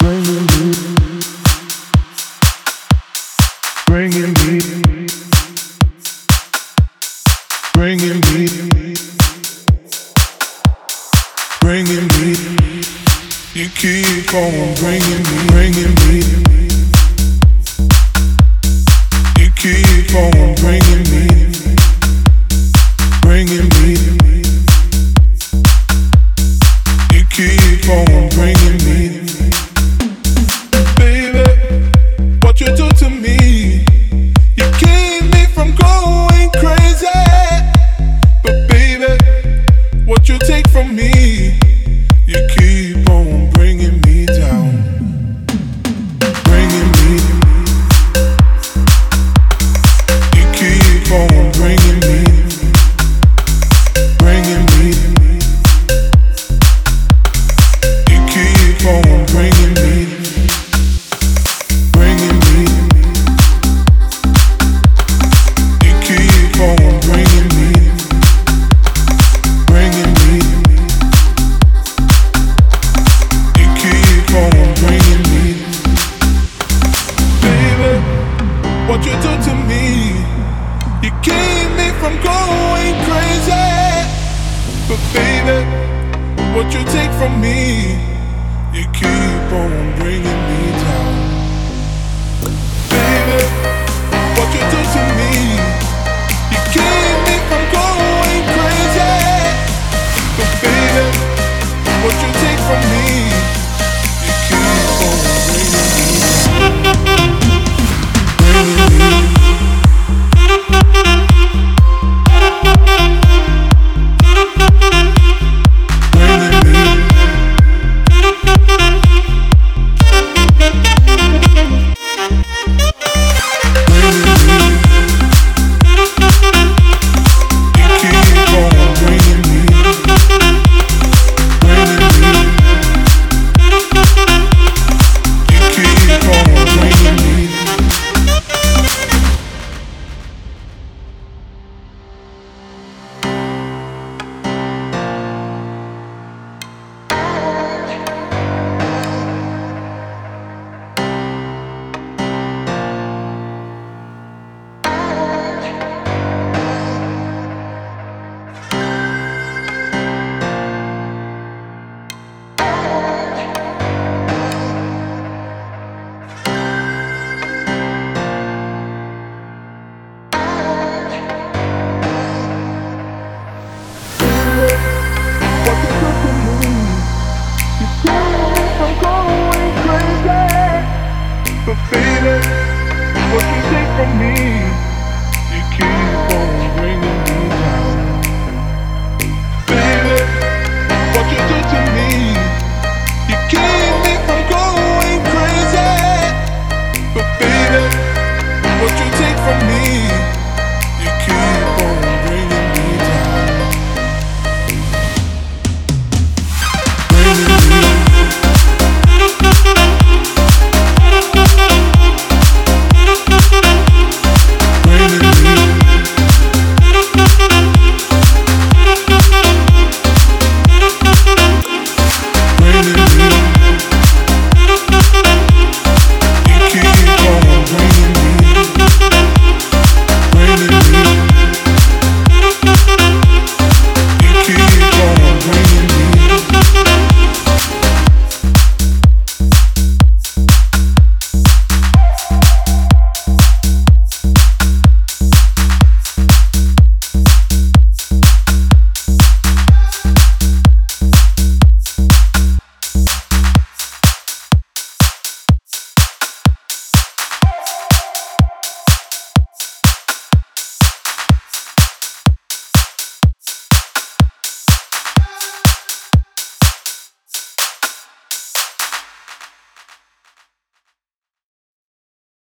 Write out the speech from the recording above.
bringing me, bringing me, bringing me, bringing me. You keep on bringing me, bringing me. You keep on bringing me, bringing me. You keep on bringing What you do to me, you keep me from going crazy, but baby. What you take from me, you keep on bringing me down. for feeling what you take from me. You keep on.